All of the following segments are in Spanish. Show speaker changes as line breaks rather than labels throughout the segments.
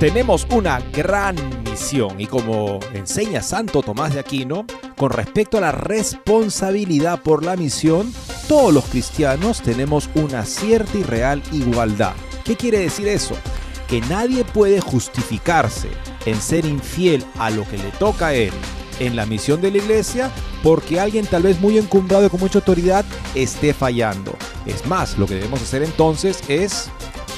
Tenemos una gran misión y como enseña Santo Tomás de Aquino, con respecto a la responsabilidad por la misión, todos los cristianos tenemos una cierta y real igualdad. ¿Qué quiere decir eso? Que nadie puede justificarse en ser infiel a lo que le toca a él en la misión de la iglesia porque alguien tal vez muy encumbrado y con mucha autoridad esté fallando. Es más, lo que debemos hacer entonces es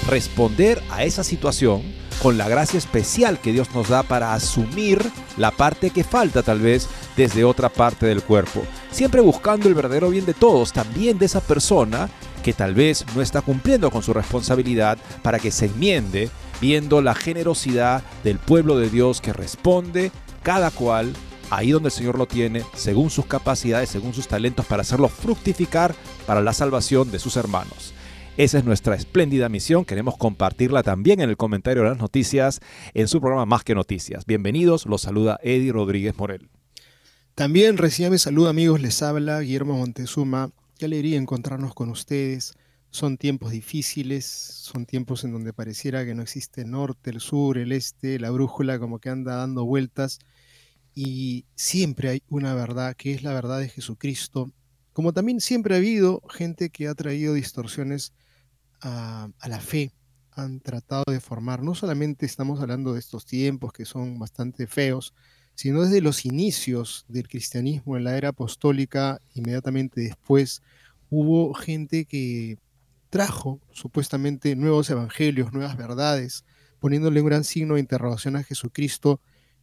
responder a esa situación con la gracia especial que Dios nos da para asumir la parte que falta tal vez desde otra parte del cuerpo. Siempre buscando el verdadero bien de todos, también de esa persona que tal vez no está cumpliendo con su responsabilidad para que se enmiende viendo la generosidad del pueblo de Dios que responde cada cual ahí donde el Señor lo tiene, según sus capacidades, según sus talentos, para hacerlo fructificar para la salvación de sus hermanos. Esa es nuestra espléndida misión. Queremos compartirla también en el comentario de las noticias en su programa Más que Noticias. Bienvenidos, los saluda Eddie Rodríguez Morel.
También recibe salud amigos, les habla Guillermo Montezuma. Qué alegría encontrarnos con ustedes. Son tiempos difíciles, son tiempos en donde pareciera que no existe el norte, el sur, el este, la brújula como que anda dando vueltas y siempre hay una verdad que es la verdad de Jesucristo, como también siempre ha habido gente que ha traído distorsiones a, la fe, han tratado de formar, no solamente estamos hablando de estos tiempos que son bastante feos, sino desde los inicios del cristianismo en la era apostólica, inmediatamente después, hubo gente que trajo supuestamente nuevos evangelios, nuevas verdades, poniéndole un gran signo de interrogación a Jesucristo,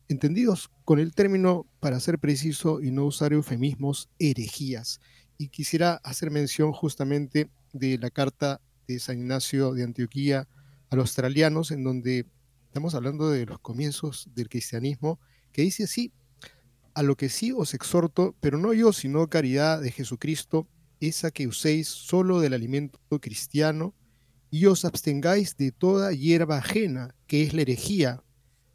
entendidos con el término, para ser preciso y no usar eufemismos, herejías. Y quisiera hacer mención justamente de la carta de San Ignacio de Antioquía a los australianos, en donde estamos hablando de los comienzos del cristianismo, que dice así, a lo que sí os exhorto, pero no yo, sino caridad de Jesucristo, esa que uséis solo del alimento cristiano y os abstengáis de toda hierba ajena, que es la herejía.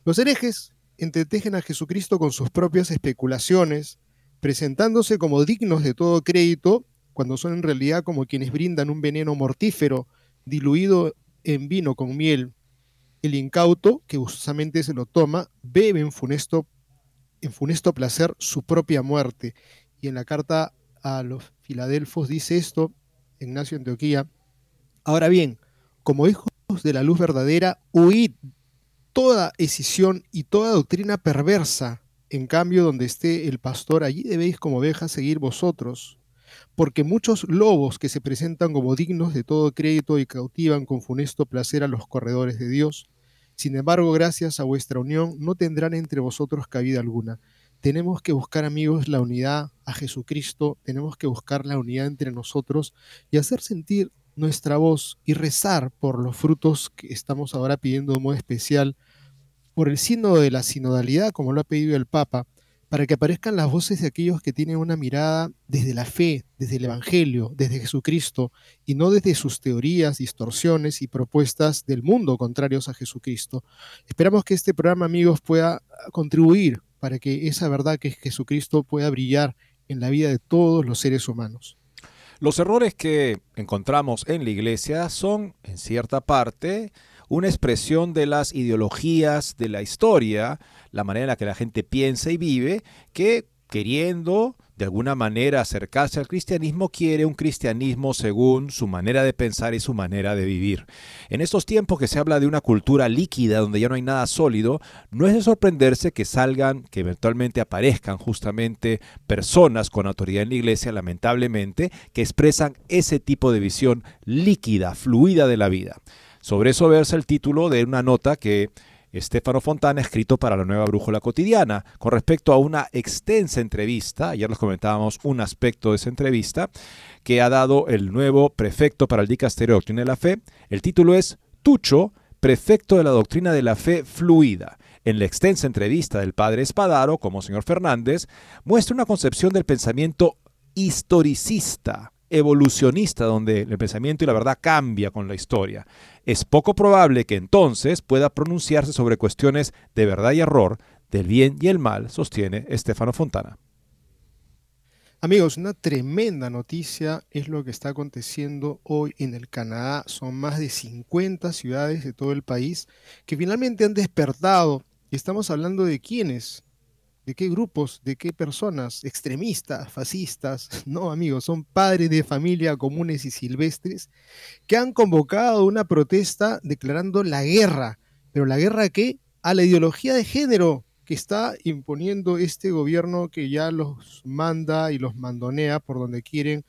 Los herejes entretejen a Jesucristo con sus propias especulaciones, presentándose como dignos de todo crédito, cuando son en realidad como quienes brindan un veneno mortífero diluido en vino con miel. El incauto, que gustosamente se lo toma, bebe en funesto, en funesto placer su propia muerte. Y en la carta a los Filadelfos dice esto, Ignacio Antioquía. Ahora bien, como hijos de la luz verdadera, huid toda escisión y toda doctrina perversa. En cambio, donde esté el pastor, allí debéis como ovejas seguir vosotros. Porque muchos lobos que se presentan como dignos de todo crédito y cautivan con funesto placer a los corredores de Dios, sin embargo, gracias a vuestra unión, no tendrán entre vosotros cabida alguna. Tenemos que buscar amigos la unidad a Jesucristo, tenemos que buscar la unidad entre nosotros y hacer sentir nuestra voz y rezar por los frutos que estamos ahora pidiendo de modo especial, por el signo de la sinodalidad, como lo ha pedido el Papa, para que aparezcan las voces de aquellos que tienen una mirada desde la fe, desde el Evangelio, desde Jesucristo, y no desde sus teorías, distorsiones y propuestas del mundo contrarios a Jesucristo. Esperamos que este programa, amigos, pueda contribuir para que esa verdad que es Jesucristo pueda brillar en la vida de todos los seres humanos.
Los errores que encontramos en la iglesia son, en cierta parte, una expresión de las ideologías de la historia, la manera en la que la gente piensa y vive, que queriendo de alguna manera acercarse al cristianismo, quiere un cristianismo según su manera de pensar y su manera de vivir. En estos tiempos que se habla de una cultura líquida donde ya no hay nada sólido, no es de sorprenderse que salgan, que eventualmente aparezcan justamente personas con autoridad en la iglesia, lamentablemente, que expresan ese tipo de visión líquida, fluida de la vida. Sobre eso versa el título de una nota que Estefano Fontana, escrito para la nueva Brújula Cotidiana, con respecto a una extensa entrevista, ayer les comentábamos un aspecto de esa entrevista, que ha dado el nuevo prefecto para el Dicasterio de Doctrina de la Fe. El título es Tucho, prefecto de la Doctrina de la Fe Fluida. En la extensa entrevista del padre Espadaro, como señor Fernández, muestra una concepción del pensamiento historicista, evolucionista, donde el pensamiento y la verdad cambia con la historia es poco probable que entonces pueda pronunciarse sobre cuestiones de verdad y error, del bien y el mal, sostiene Estefano Fontana.
Amigos, una tremenda noticia es lo que está aconteciendo hoy en el Canadá. Son más de 50 ciudades de todo el país que finalmente han despertado. Estamos hablando de quiénes, ¿De qué grupos? ¿De qué personas? ¿Extremistas? ¿Fascistas? No, amigos, son padres de familia comunes y silvestres que han convocado una protesta declarando la guerra. ¿Pero la guerra qué? A la ideología de género que está imponiendo este gobierno que ya los manda y los mandonea por donde quieren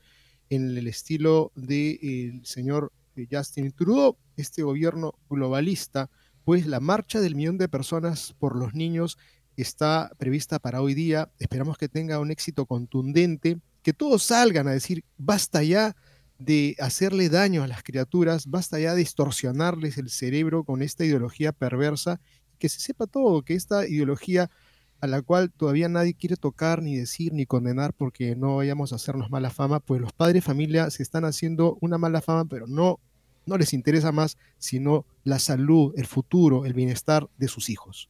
en el estilo del señor Justin Trudeau, este gobierno globalista, pues la marcha del millón de personas por los niños está prevista para hoy día. Esperamos que tenga un éxito contundente, que todos salgan a decir, basta ya de hacerle daño a las criaturas, basta ya de distorsionarles el cerebro con esta ideología perversa, que se sepa todo, que esta ideología a la cual todavía nadie quiere tocar, ni decir, ni condenar porque no vayamos a hacernos mala fama, pues los padres de familia se están haciendo una mala fama, pero no, no les interesa más sino la salud, el futuro, el bienestar de sus hijos.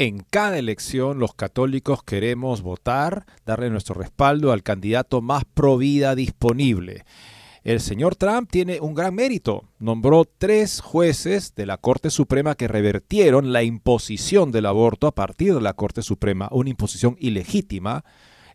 En cada elección los católicos queremos votar, darle nuestro respaldo al candidato más pro vida disponible. El señor Trump tiene un gran mérito. Nombró tres jueces de la Corte Suprema que revertieron la imposición del aborto a partir de la Corte Suprema, una imposición ilegítima.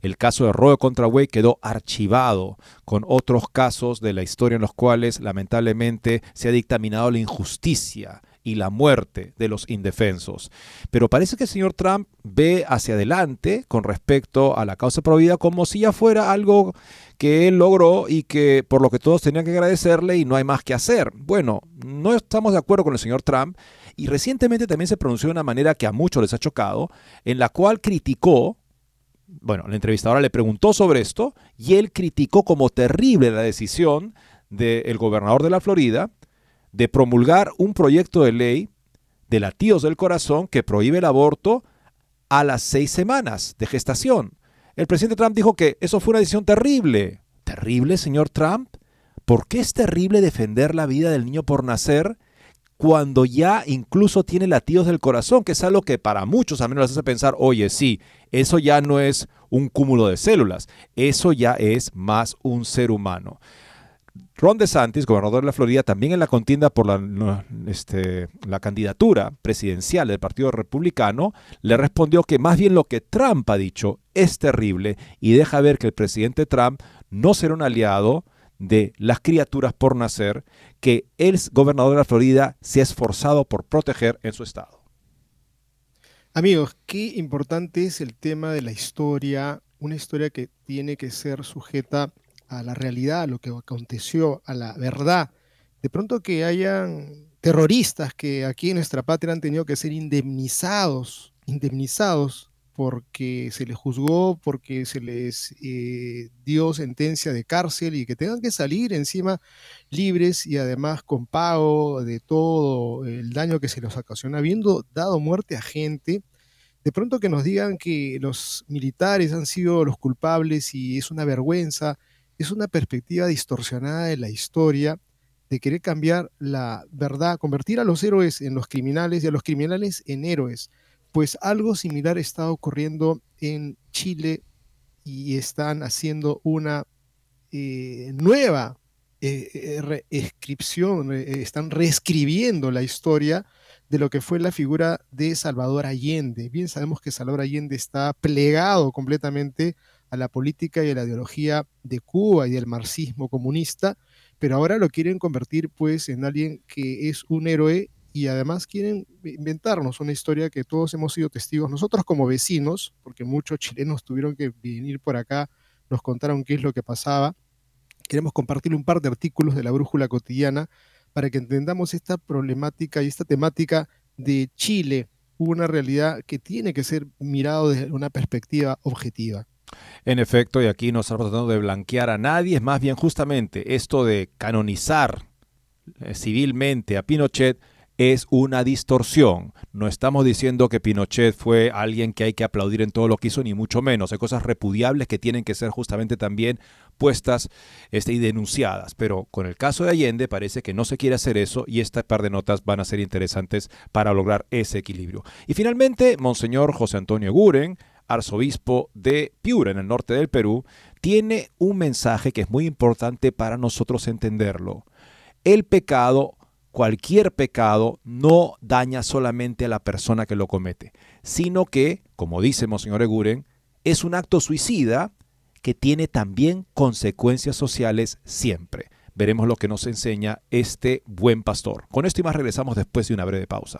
El caso de Roe contra Wade quedó archivado con otros casos de la historia en los cuales lamentablemente se ha dictaminado la injusticia y la muerte de los indefensos. Pero parece que el señor Trump ve hacia adelante con respecto a la causa provida como si ya fuera algo que él logró y que por lo que todos tenían que agradecerle y no hay más que hacer. Bueno, no estamos de acuerdo con el señor Trump y recientemente también se pronunció de una manera que a muchos les ha chocado, en la cual criticó bueno, la entrevistadora le preguntó sobre esto y él criticó como terrible la decisión del gobernador de la Florida de promulgar un proyecto de ley de latidos del corazón que prohíbe el aborto a las seis semanas de gestación. El presidente Trump dijo que eso fue una decisión terrible. ¿Terrible, señor Trump? ¿Por qué es terrible defender la vida del niño por nacer cuando ya incluso tiene latidos del corazón, que es algo que para muchos al menos les hace pensar, oye, sí, eso ya no es un cúmulo de células, eso ya es más un ser humano. Ron DeSantis, gobernador de la Florida, también en la contienda por la, este, la candidatura presidencial del Partido Republicano, le respondió que más bien lo que Trump ha dicho es terrible y deja ver que el presidente Trump no será un aliado de las criaturas por nacer que el gobernador de la Florida se ha esforzado por proteger en su estado.
Amigos, qué importante es el tema de la historia, una historia que tiene que ser sujeta a la realidad, a lo que aconteció, a la verdad. De pronto que hayan terroristas que aquí en nuestra patria han tenido que ser indemnizados, indemnizados porque se les juzgó, porque se les eh, dio sentencia de cárcel y que tengan que salir encima libres y además con pago de todo el daño que se les ocasiona, habiendo dado muerte a gente. De pronto que nos digan que los militares han sido los culpables y es una vergüenza es una perspectiva distorsionada de la historia, de querer cambiar la verdad, convertir a los héroes en los criminales y a los criminales en héroes. Pues algo similar está ocurriendo en Chile y están haciendo una eh, nueva eh, reescripción, están reescribiendo la historia de lo que fue la figura de Salvador Allende. Bien sabemos que Salvador Allende está plegado completamente a la política y a la ideología de Cuba y del marxismo comunista, pero ahora lo quieren convertir pues en alguien que es un héroe y además quieren inventarnos una historia que todos hemos sido testigos, nosotros como vecinos, porque muchos chilenos tuvieron que venir por acá, nos contaron qué es lo que pasaba. Queremos compartir un par de artículos de la Brújula Cotidiana para que entendamos esta problemática y esta temática de Chile, una realidad que tiene que ser mirado desde una perspectiva objetiva.
En efecto, y aquí no estamos tratando de blanquear a nadie, es más bien justamente esto de canonizar eh, civilmente a Pinochet es una distorsión. No estamos diciendo que Pinochet fue alguien que hay que aplaudir en todo lo que hizo, ni mucho menos. Hay cosas repudiables que tienen que ser justamente también puestas este, y denunciadas. Pero con el caso de Allende parece que no se quiere hacer eso y esta par de notas van a ser interesantes para lograr ese equilibrio. Y finalmente, Monseñor José Antonio Guren, arzobispo de Piura, en el norte del Perú, tiene un mensaje que es muy importante para nosotros entenderlo. El pecado cualquier pecado no daña solamente a la persona que lo comete, sino que, como dice Monseñor Eguren, es un acto suicida que tiene también consecuencias sociales siempre. Veremos lo que nos enseña este buen pastor. Con esto y más regresamos después de una breve pausa.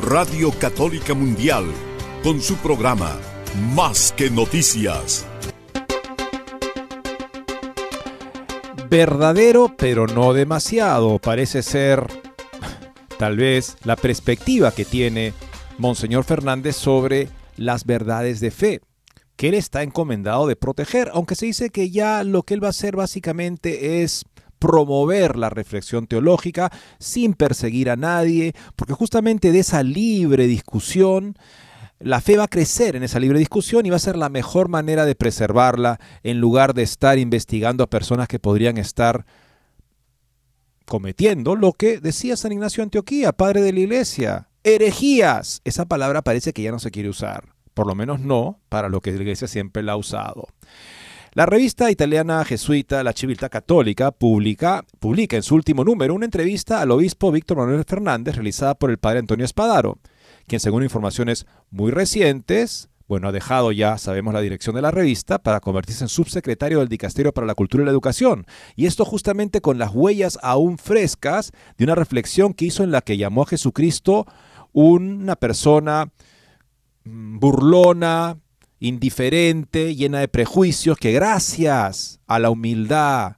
Radio Católica Mundial, con su programa Más que Noticias.
Verdadero, pero no demasiado, parece ser tal vez la perspectiva que tiene Monseñor Fernández sobre las verdades de fe que él está encomendado de proteger, aunque se dice que ya lo que él va a hacer básicamente es promover la reflexión teológica sin perseguir a nadie, porque justamente de esa libre discusión, la fe va a crecer en esa libre discusión y va a ser la mejor manera de preservarla en lugar de estar investigando a personas que podrían estar cometiendo lo que decía San Ignacio Antioquía, padre de la iglesia, herejías. Esa palabra parece que ya no se quiere usar, por lo menos no para lo que la iglesia siempre la ha usado. La revista italiana jesuita La Civiltà Católica publica, publica en su último número una entrevista al obispo Víctor Manuel Fernández realizada por el padre Antonio Espadaro, quien según informaciones muy recientes, bueno, ha dejado ya, sabemos, la dirección de la revista para convertirse en subsecretario del Dicasterio para la Cultura y la Educación. Y esto justamente con las huellas aún frescas de una reflexión que hizo en la que llamó a Jesucristo una persona mm, burlona, indiferente, llena de prejuicios, que gracias a la humildad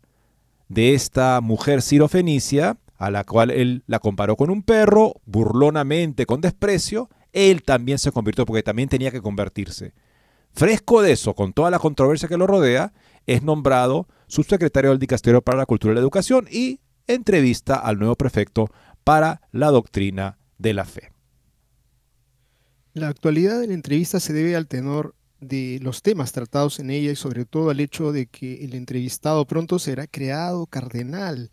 de esta mujer sirofenicia, a la cual él la comparó con un perro, burlonamente, con desprecio, él también se convirtió porque también tenía que convertirse. Fresco de eso, con toda la controversia que lo rodea, es nombrado subsecretario del Dicasterio para la Cultura y la Educación y entrevista al nuevo prefecto para la doctrina de la fe.
La actualidad de la entrevista se debe al tenor de los temas tratados en ella y sobre todo al hecho de que el entrevistado pronto será creado cardenal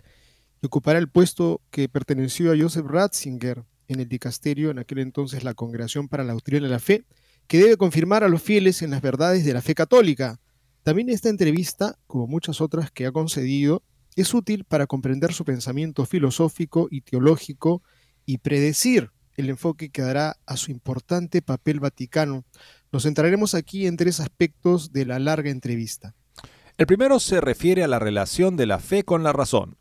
y ocupará el puesto que perteneció a Joseph Ratzinger, en el dicasterio, en aquel entonces la Congregación para la Doctrina de la Fe, que debe confirmar a los fieles en las verdades de la fe católica. También esta entrevista, como muchas otras que ha concedido, es útil para comprender su pensamiento filosófico y teológico y predecir el enfoque que dará a su importante papel vaticano. Nos centraremos aquí en tres aspectos de la larga entrevista.
El primero se refiere a la relación de la fe con la razón.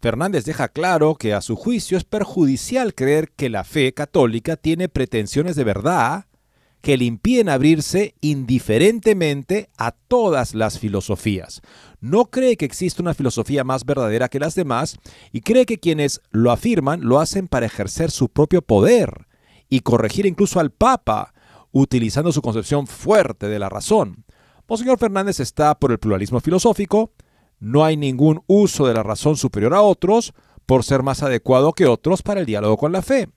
Fernández deja claro que a su juicio es perjudicial creer que la fe católica tiene pretensiones de verdad que le impiden abrirse indiferentemente a todas las filosofías. No cree que existe una filosofía más verdadera que las demás y cree que quienes lo afirman lo hacen para ejercer su propio poder y corregir incluso al Papa, utilizando su concepción fuerte de la razón. Monseñor Fernández está por el pluralismo filosófico, no hay ningún uso de la razón superior a otros por ser más adecuado que otros para el diálogo con la fe.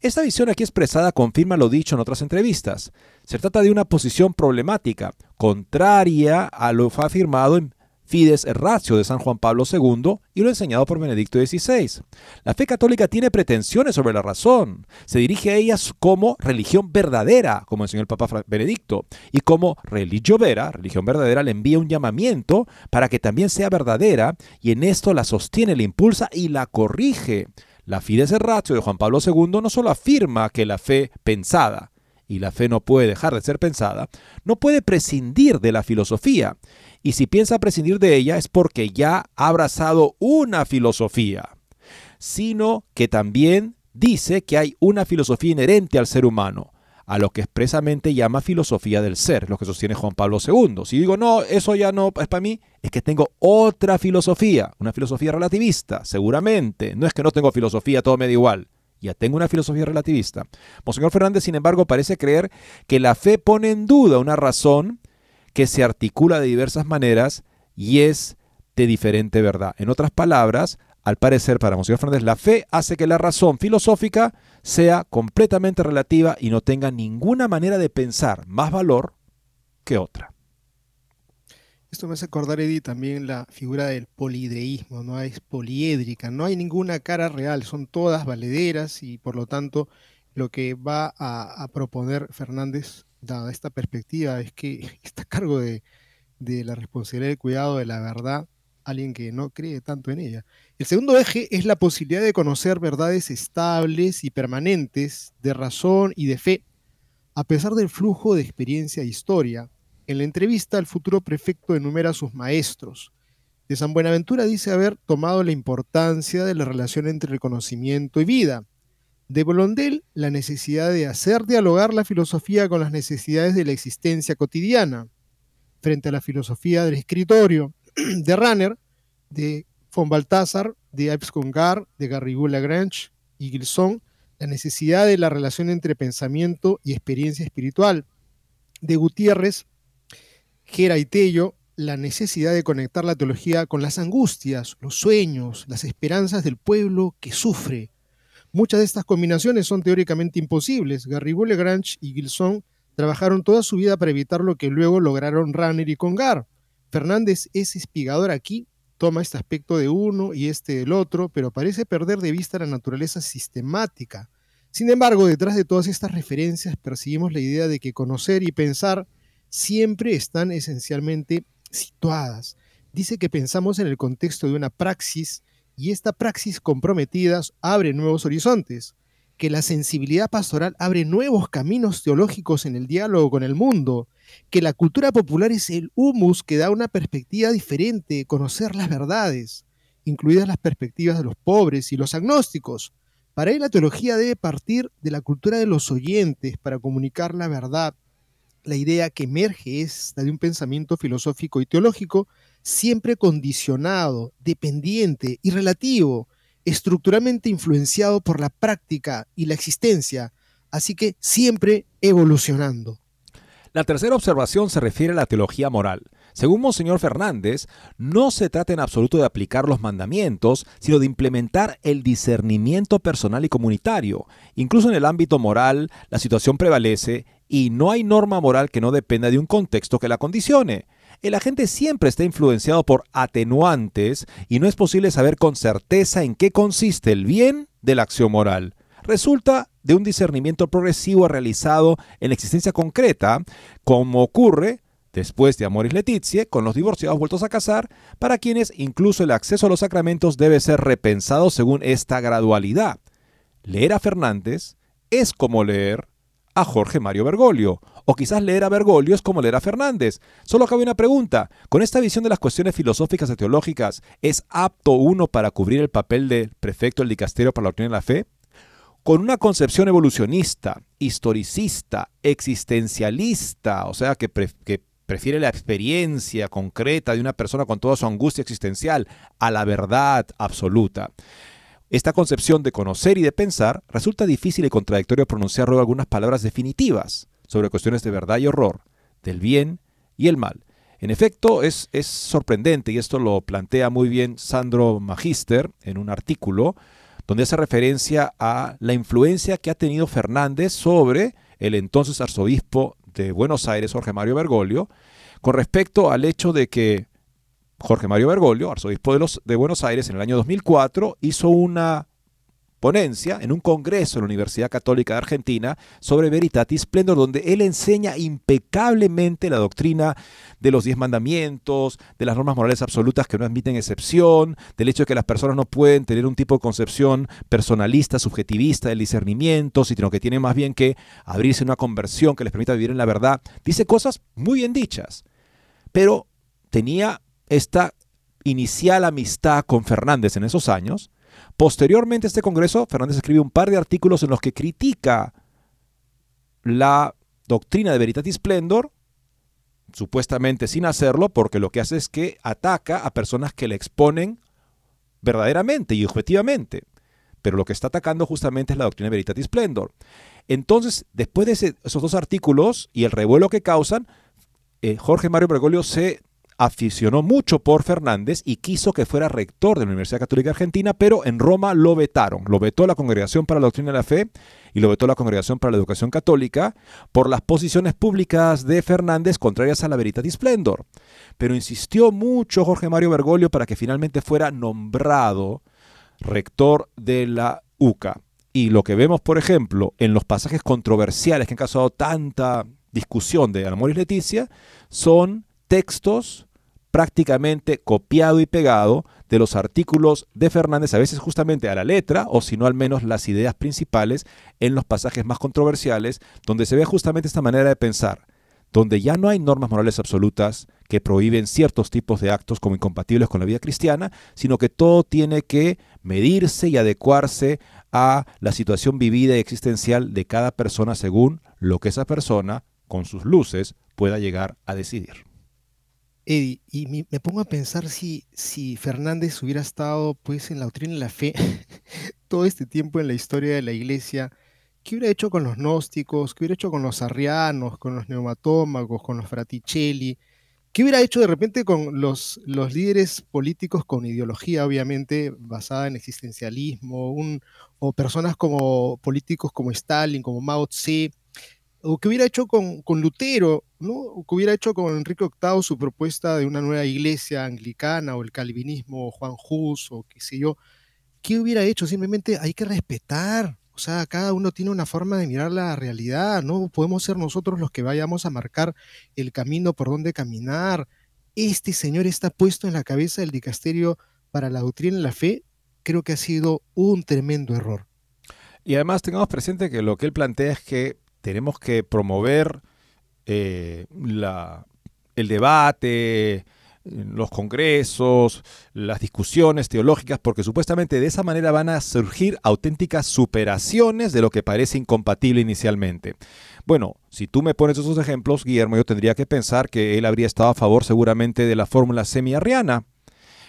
Esta visión aquí expresada confirma lo dicho en otras entrevistas. Se trata de una posición problemática, contraria a lo afirmado en Fides Ratio de San Juan Pablo II y lo enseñado por Benedicto XVI. La fe católica tiene pretensiones sobre la razón, se dirige a ellas como religión verdadera, como enseñó el Papa Benedicto, y como religio vera, religión verdadera, le envía un llamamiento para que también sea verdadera y en esto la sostiene, la impulsa y la corrige. La Fides Ratio de Juan Pablo II no solo afirma que la fe pensada, y la fe no puede dejar de ser pensada, no puede prescindir de la filosofía, y si piensa prescindir de ella es porque ya ha abrazado una filosofía, sino que también dice que hay una filosofía inherente al ser humano, a lo que expresamente llama filosofía del ser, lo que sostiene Juan Pablo II. Si digo, no, eso ya no es para mí, es que tengo otra filosofía, una filosofía relativista, seguramente. No es que no tengo filosofía, todo me da igual. Ya tengo una filosofía relativista. Monseñor Fernández, sin embargo, parece creer que la fe pone en duda una razón que se articula de diversas maneras y es de diferente verdad. En otras palabras, al parecer para Monseñor Fernández, la fe hace que la razón filosófica sea completamente relativa y no tenga ninguna manera de pensar más valor que otra.
Esto me hace acordar, Eddie, también la figura del polideísmo, no es poliédrica, no hay ninguna cara real, son todas valederas y por lo tanto lo que va a, proponer Fernández, dada esta perspectiva, es que está a cargo de, la responsabilidad del cuidado de la verdad alguien que no cree tanto en ella. El segundo eje es la posibilidad de conocer verdades estables y permanentes de razón y de fe, a pesar del flujo de experiencia e historia. En la entrevista, el futuro prefecto enumera a sus maestros. De San Buenaventura dice haber tomado la importancia de la relación entre reconocimiento y vida. De Bolondel, la necesidad de hacer dialogar la filosofía con las necesidades de la existencia cotidiana. Frente a la filosofía del escritorio, de Runner, de von Balthasar, de Yves Congar, de Garrigou Lagrange y Gilson, la necesidad de la relación entre pensamiento y experiencia espiritual. De Gutiérrez, Gera y Tello, la necesidad de conectar la teología con las angustias, los sueños, las esperanzas del pueblo que sufre. Muchas de estas combinaciones son teóricamente imposibles. Garrigou Lagrange y Gilson trabajaron toda su vida para evitar lo que luego lograron Runner y Congar. Fernández es espigador aquí, toma este aspecto de uno y este del otro, pero parece perder de vista la naturaleza sistemática. Sin embargo, detrás de todas estas referencias percibimos la idea de que conocer y pensar siempre están esencialmente situadas. Dice que pensamos en el contexto de una praxis y esta praxis comprometida abre nuevos horizontes, que la sensibilidad pastoral abre nuevos caminos teológicos en el diálogo con el mundo, que la cultura popular es el humus que da una perspectiva diferente, conocer las verdades, incluidas las perspectivas de los pobres y los agnósticos. Para él la teología debe partir de la cultura de los oyentes para comunicar la verdad. La idea que emerge es la de un pensamiento filosófico y teológico siempre condicionado, dependiente y relativo, estructuralmente influenciado por la práctica y la existencia, así que siempre evolucionando.
La tercera observación se refiere a la teología moral. Según Monseñor Fernández, no se trata en absoluto de aplicar los mandamientos, sino de implementar el discernimiento personal y comunitario. Incluso en el ámbito moral, la situación prevalece y no hay norma moral que no dependa de un contexto que la condicione. El agente siempre está influenciado por atenuantes y no es posible saber con certeza en qué consiste el bien de la acción moral. resulta de un discernimiento progresivo realizado en la existencia concreta, como ocurre después de Amoris Letizie, con los divorciados vueltos a casar, para quienes incluso el acceso a los sacramentos debe ser repensado según esta gradualidad. Leer a Fernández es como leer a Jorge Mario Bergoglio, o quizás leer a Bergoglio es como leer a Fernández. Solo cabe una pregunta, ¿con esta visión de las cuestiones filosóficas y teológicas, ¿es apto uno para cubrir el papel de prefecto del dicasterio para la doctrina de la fe? Con una concepción evolucionista, historicista, existencialista, o sea, que, que prefiere la experiencia concreta de una persona con toda su angustia existencial a la verdad absoluta. Esta concepción de conocer y de pensar resulta difícil y contradictorio pronunciar luego algunas palabras definitivas sobre cuestiones de verdad y horror, del bien y el mal. En efecto, es, es sorprendente, y esto lo plantea muy bien Sandro Magister en un artículo, donde hace referencia a la influencia que ha tenido Fernández sobre el entonces arzobispo de Buenos Aires, Jorge Mario Bergoglio, con respecto al hecho de que Jorge Mario Bergoglio, arzobispo de, los, de Buenos Aires, en el año 2004, hizo una en un congreso en la Universidad Católica de Argentina sobre Veritatis Splendor, donde él enseña impecablemente la doctrina de los diez mandamientos, de las normas morales absolutas que no admiten excepción, del hecho de que las personas no pueden tener un tipo de concepción personalista, subjetivista del discernimiento, sino que tienen más bien que abrirse una conversión que les permita vivir en la verdad. Dice cosas muy bien dichas, pero tenía esta inicial amistad con Fernández en esos años, Posteriormente a este congreso, Fernández escribe un par de artículos en los que critica la doctrina de Veritatis Splendor, supuestamente sin hacerlo, porque lo que hace es que ataca a personas que le exponen verdaderamente y objetivamente. Pero lo que está atacando justamente es la doctrina de Veritatis Splendor. Entonces, después de esos dos artículos y el revuelo que causan, eh, Jorge Mario Bergoglio se aficionó mucho por Fernández y quiso que fuera rector de la Universidad Católica Argentina, pero en Roma lo vetaron. Lo vetó la Congregación para la Doctrina de la Fe y lo vetó la Congregación para la Educación Católica por las posiciones públicas de Fernández contrarias a la Veritatis Splendor. Pero insistió mucho Jorge Mario Bergoglio para que finalmente fuera nombrado rector de la UCA. Y lo que vemos, por ejemplo, en los pasajes controversiales que han causado tanta discusión de Amoris Leticia, son textos prácticamente copiado y pegado de los artículos de Fernández, a veces justamente a la letra, o si no al menos las ideas principales en los pasajes más controversiales, donde se ve justamente esta manera de pensar, donde ya no hay normas morales absolutas que prohíben ciertos tipos de actos como incompatibles con la vida cristiana, sino que todo tiene que medirse y adecuarse a la situación vivida y existencial de cada persona según lo que esa persona, con sus luces, pueda llegar a decidir.
Eddie, y me, pongo a pensar si, si Fernández hubiera estado pues en la doctrina de la fe todo este tiempo en la historia de la iglesia, ¿qué hubiera hecho con los gnósticos? ¿Qué hubiera hecho con los arrianos, con los neumatómagos, con los fraticelli? ¿Qué hubiera hecho de repente con los, los líderes políticos con ideología, obviamente, basada en existencialismo, o personas como políticos como Stalin, como Mao Tse, o qué hubiera hecho con, con Lutero, ¿no? Que hubiera hecho con Enrique VIII su propuesta de una nueva iglesia anglicana, o el calvinismo, o Juan Hus, o qué sé yo. ¿Qué hubiera hecho? Simplemente hay que respetar. O sea, cada uno tiene una forma de mirar la realidad, no podemos ser nosotros los que vayamos a marcar el camino por donde caminar. Este señor está puesto en la cabeza del dicasterio para la doctrina y la fe, creo que ha sido un tremendo error.
Y además tengamos presente que lo que él plantea es que tenemos que promover eh, la, el debate, los congresos, las discusiones teológicas, porque supuestamente de esa manera van a surgir auténticas superaciones de lo que parece incompatible inicialmente. Bueno, si tú me pones esos ejemplos, Guillermo, yo tendría que pensar que él habría estado a favor seguramente de la fórmula semi-arriana.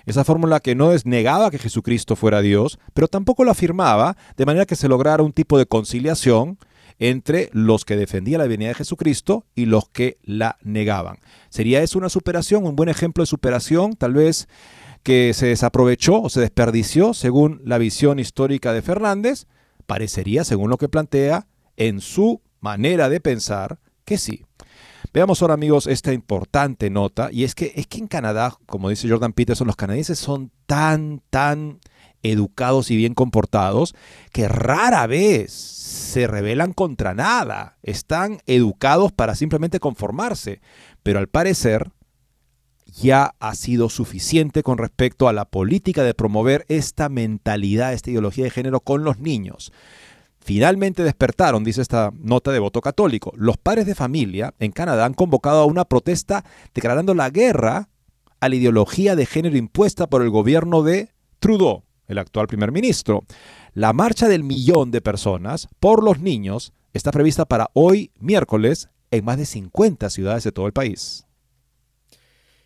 Esa fórmula que no negaba que Jesucristo fuera Dios, pero tampoco lo afirmaba, de manera que se lograra un tipo de conciliación entre los que defendían la venida de Jesucristo y los que la negaban. ¿Sería eso una superación, un buen ejemplo de superación, tal vez que se desaprovechó o se desperdició según la visión histórica de Fernández? Parecería, según lo que plantea, en su manera de pensar, que sí. Veamos ahora amigos esta importante nota y es que es que en Canadá, como dice Jordan Peterson, los canadienses son tan tan educados y bien comportados, que rara vez se rebelan contra nada. Están educados para simplemente conformarse. Pero al parecer ya ha sido suficiente con respecto a la política de promover esta mentalidad, esta ideología de género con los niños. Finalmente despertaron, dice esta nota de voto católico. Los padres de familia en Canadá han convocado a una protesta declarando la guerra a la ideología de género impuesta por el gobierno de Trudeau, el actual primer ministro. La marcha del millón de personas por los niños está prevista para hoy miércoles en más de 50 ciudades de todo el país.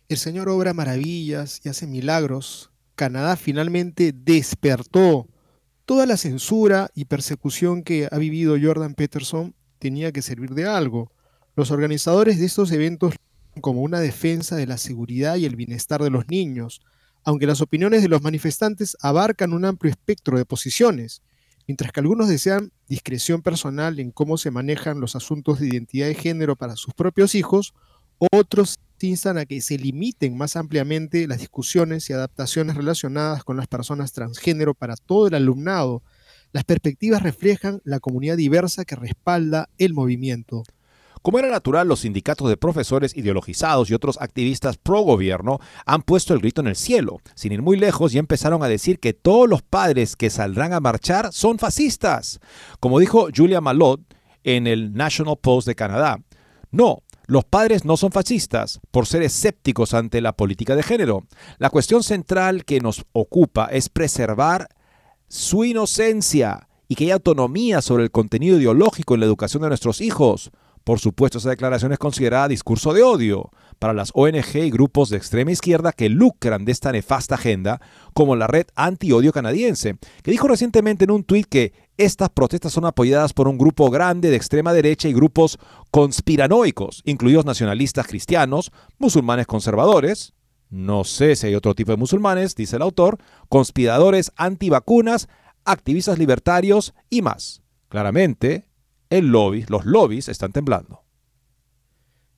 El Señor obra maravillas y hace milagros. Canadá finalmente despertó Toda la censura y persecución que ha vivido Jordan Peterson tenía que servir de algo. Los organizadores de estos eventos como una defensa de la seguridad y el bienestar de los niños, aunque las opiniones de los manifestantes abarcan un amplio espectro de posiciones, mientras que algunos desean discreción personal en cómo se manejan los asuntos de identidad de género para sus propios hijos, otros instan a que se limiten más ampliamente las discusiones y adaptaciones relacionadas con las personas transgénero para todo el alumnado. Las perspectivas reflejan la comunidad diversa que respalda el movimiento.
Como era natural, los sindicatos de profesores ideologizados y otros activistas pro gobierno han puesto el grito en el cielo. Sin ir muy lejos, ya empezaron a decir que todos los padres que saldrán a marchar son fascistas. Como dijo Julia Malot en el National Post de Canadá. No, los padres no son fascistas por ser escépticos ante la política de género. La cuestión central que nos ocupa es preservar su inocencia y que haya autonomía sobre el contenido ideológico en la educación de nuestros hijos. Por supuesto, esa declaración es considerada discurso de odio para las ONG y grupos de extrema izquierda que lucran de esta nefasta agenda, como la red anti-odio canadiense, que dijo recientemente en un tuit que estas protestas son apoyadas por un grupo grande de extrema derecha y grupos conspiranoicos, incluidos nacionalistas cristianos, musulmanes conservadores, no sé si hay otro tipo de musulmanes, dice el autor, conspiradores antivacunas, activistas libertarios y más. Claramente, el lobby, los lobbies están temblando.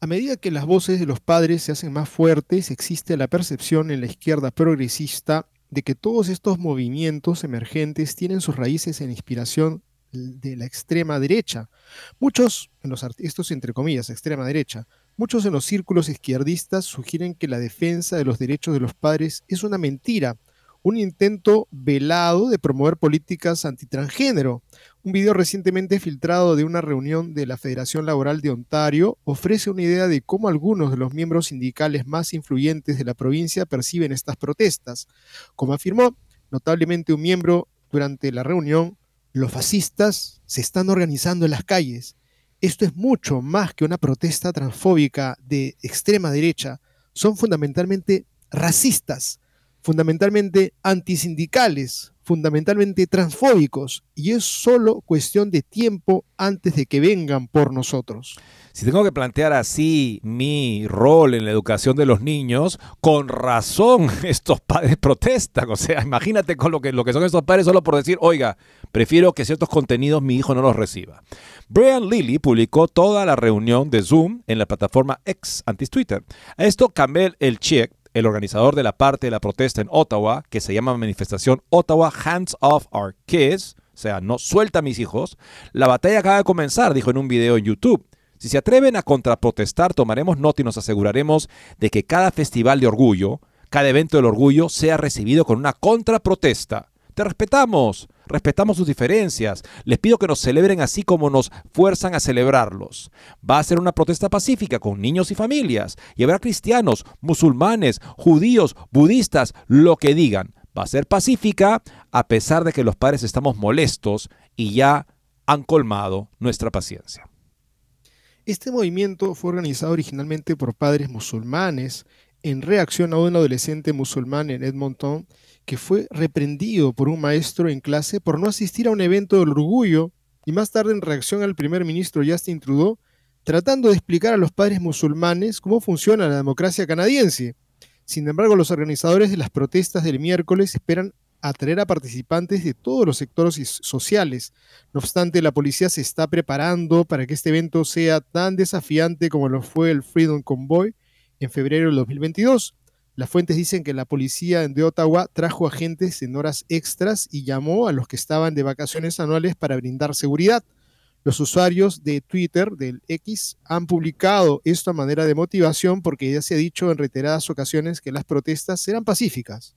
A medida que las voces de los padres se hacen más fuertes, existe la percepción en la izquierda progresista de que todos estos movimientos emergentes tienen sus raíces en inspiración de la extrema derecha. Muchos, en los estos entre comillas, extrema derecha, muchos en los círculos izquierdistas sugieren que la defensa de los derechos de los padres es una mentira, un intento velado de promover políticas antitransgénero. Un video recientemente filtrado de una reunión de la Federación Laboral de Ontario ofrece una idea de cómo algunos de los miembros sindicales más influyentes de la provincia perciben estas protestas. Como afirmó notablemente un miembro durante la reunión, los fascistas se están organizando en las calles. Esto es mucho más que una protesta transfóbica de extrema derecha. Son fundamentalmente racistas fundamentalmente antisindicales, fundamentalmente transfóbicos, y es solo cuestión de tiempo antes de que vengan por nosotros.
Si tengo que plantear así mi rol en la educación de los niños, con razón estos padres protestan. O sea, imagínate con lo que, lo que son estos padres solo por decir, oiga, prefiero que ciertos contenidos mi hijo no los reciba. Brian Lilly publicó toda la reunión de Zoom en la plataforma X, antes Twitter. A esto Camel El Check el organizador de la parte de la protesta en Ottawa, que se llama manifestación Ottawa Hands Off Our Kids, o sea, no suelta a mis hijos, la batalla acaba de comenzar, dijo en un video en YouTube. Si se atreven a contraprotestar, tomaremos nota y nos aseguraremos de que cada festival de orgullo, cada evento del orgullo sea recibido con una contraprotesta. Te respetamos, respetamos sus diferencias. Les pido que nos celebren así como nos fuerzan a celebrarlos. Va a ser una protesta pacífica con niños y familias. Y habrá cristianos, musulmanes, judíos, budistas, lo que digan. Va a ser pacífica a pesar de que los padres estamos molestos y ya han colmado nuestra paciencia.
Este movimiento fue organizado originalmente por padres musulmanes en reacción a un adolescente musulmán en Edmonton que fue reprendido por un maestro en clase por no asistir a un evento del orgullo y más tarde en reacción al primer ministro Justin Trudeau, tratando de explicar a los padres musulmanes cómo funciona la democracia canadiense. Sin embargo, los organizadores de las protestas del miércoles esperan atraer a participantes de todos los sectores sociales. No obstante, la policía se está preparando para que este evento sea tan desafiante como lo fue el Freedom Convoy en febrero del 2022. Las fuentes dicen que la policía de Ottawa trajo agentes en horas extras y llamó a los que estaban de vacaciones anuales para brindar seguridad. Los usuarios de Twitter, del X, han publicado esto a manera de motivación porque ya se ha dicho en reiteradas ocasiones que las protestas serán pacíficas.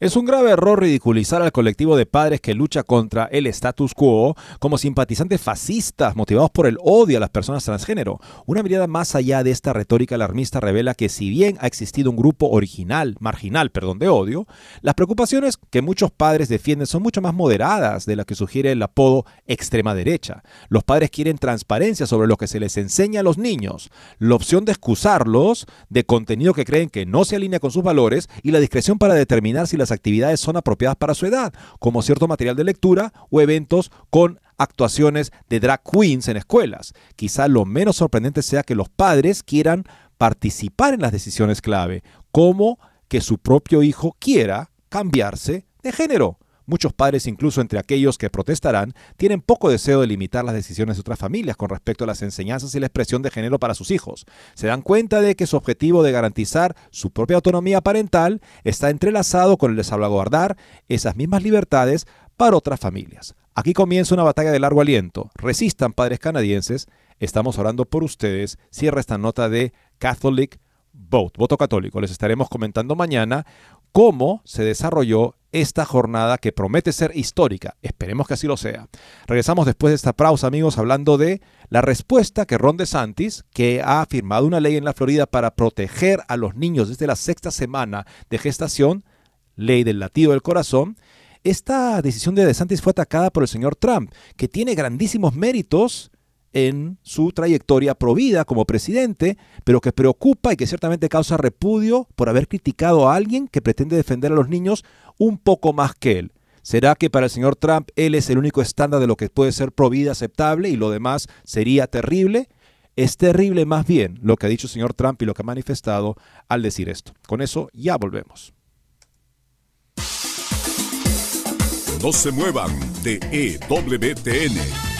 Es un grave error ridiculizar al colectivo de padres que lucha contra el status quo como simpatizantes fascistas motivados por el odio a las personas transgénero. Una mirada más allá de esta retórica alarmista revela que si bien ha existido un grupo original, marginal, perdón, de odio, las preocupaciones que muchos padres defienden son mucho más moderadas de las que sugiere el apodo extrema derecha. Los padres quieren transparencia sobre lo que se les enseña a los niños, la opción de excusarlos de contenido que creen que no se alinea con sus valores y la discreción para determinar si las actividades son apropiadas para su edad, como cierto material de lectura o eventos con actuaciones de drag queens en escuelas. Quizá lo menos sorprendente sea que los padres quieran participar en las decisiones clave, como que su propio hijo quiera cambiarse de género. Muchos padres, incluso entre aquellos que protestarán, tienen poco deseo de limitar las decisiones de otras familias con respecto a las enseñanzas y la expresión de género para sus hijos. Se dan cuenta de que su objetivo de garantizar su propia autonomía parental está entrelazado con el de salvaguardar esas mismas libertades para otras familias. Aquí comienza una batalla de largo aliento. Resistan, padres canadienses. Estamos orando por ustedes. Cierra esta nota de Catholic Vote, voto católico. Les estaremos comentando mañana cómo se desarrolló esta jornada que promete ser histórica. Esperemos que así lo sea. Regresamos después de esta pausa, amigos, hablando de la respuesta que Ron DeSantis, que ha firmado una ley en la Florida para proteger a los niños desde la sexta semana de gestación, ley del latido del corazón, esta decisión de DeSantis fue atacada por el señor Trump, que tiene grandísimos méritos en su trayectoria provida como presidente, pero que preocupa y que ciertamente causa repudio por haber criticado a alguien que pretende defender a los niños un poco más que él. ¿Será que para el señor Trump él es el único estándar de lo que puede ser provida aceptable y lo demás sería terrible? Es terrible más bien lo que ha dicho el señor Trump y lo que ha manifestado al decir esto. Con eso ya volvemos.
No se muevan de EWTN,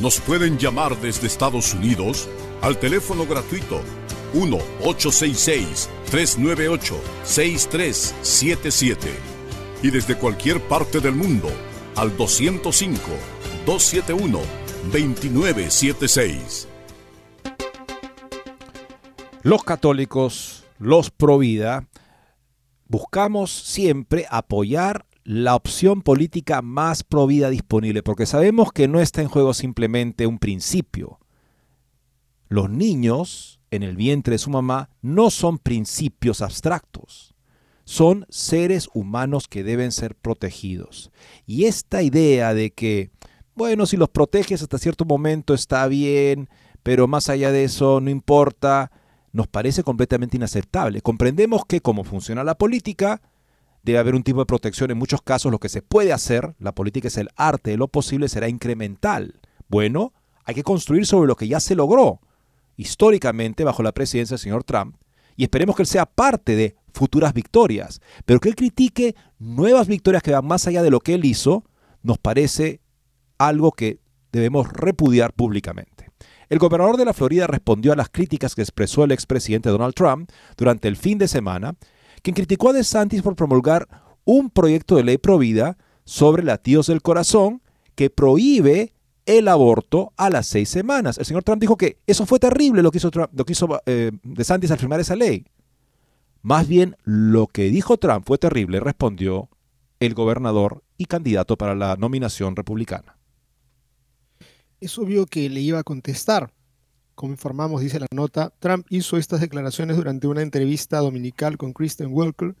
nos pueden llamar desde Estados Unidos al teléfono gratuito 1-866-398-6377 y desde cualquier parte del mundo al 205-271-2976.
Los católicos, los pro vida, buscamos siempre apoyar la opción política más provida disponible, porque sabemos que no está en juego simplemente un principio. Los niños en el vientre de su mamá no son principios abstractos, son seres humanos que deben ser protegidos. Y esta idea de que, bueno, si los proteges hasta cierto momento está bien, pero más allá de eso no importa, nos parece completamente inaceptable. Comprendemos que como funciona la política, debe haber un tipo de protección. En muchos casos lo que se puede hacer, la política es el arte de lo posible, será incremental. Bueno, hay que construir sobre lo que ya se logró históricamente bajo la presidencia del señor Trump y esperemos que él sea parte de futuras victorias, pero que él critique nuevas victorias que van más allá de lo que él hizo, nos parece algo que debemos repudiar públicamente. El gobernador de la Florida respondió a las críticas que expresó el expresidente Donald Trump durante el fin de semana, quien criticó a DeSantis por promulgar un proyecto de ley provida sobre latidos del corazón que prohíbe el aborto a las seis semanas. El señor Trump dijo que eso fue terrible lo que hizo, lo que hizo eh, DeSantis al firmar esa ley. Más bien, lo que dijo Trump fue terrible, respondió el gobernador y candidato para la nominación republicana.
Es obvio que le iba a contestar. Como informamos, dice la nota, Trump hizo estas declaraciones durante una entrevista dominical con Kristen Welker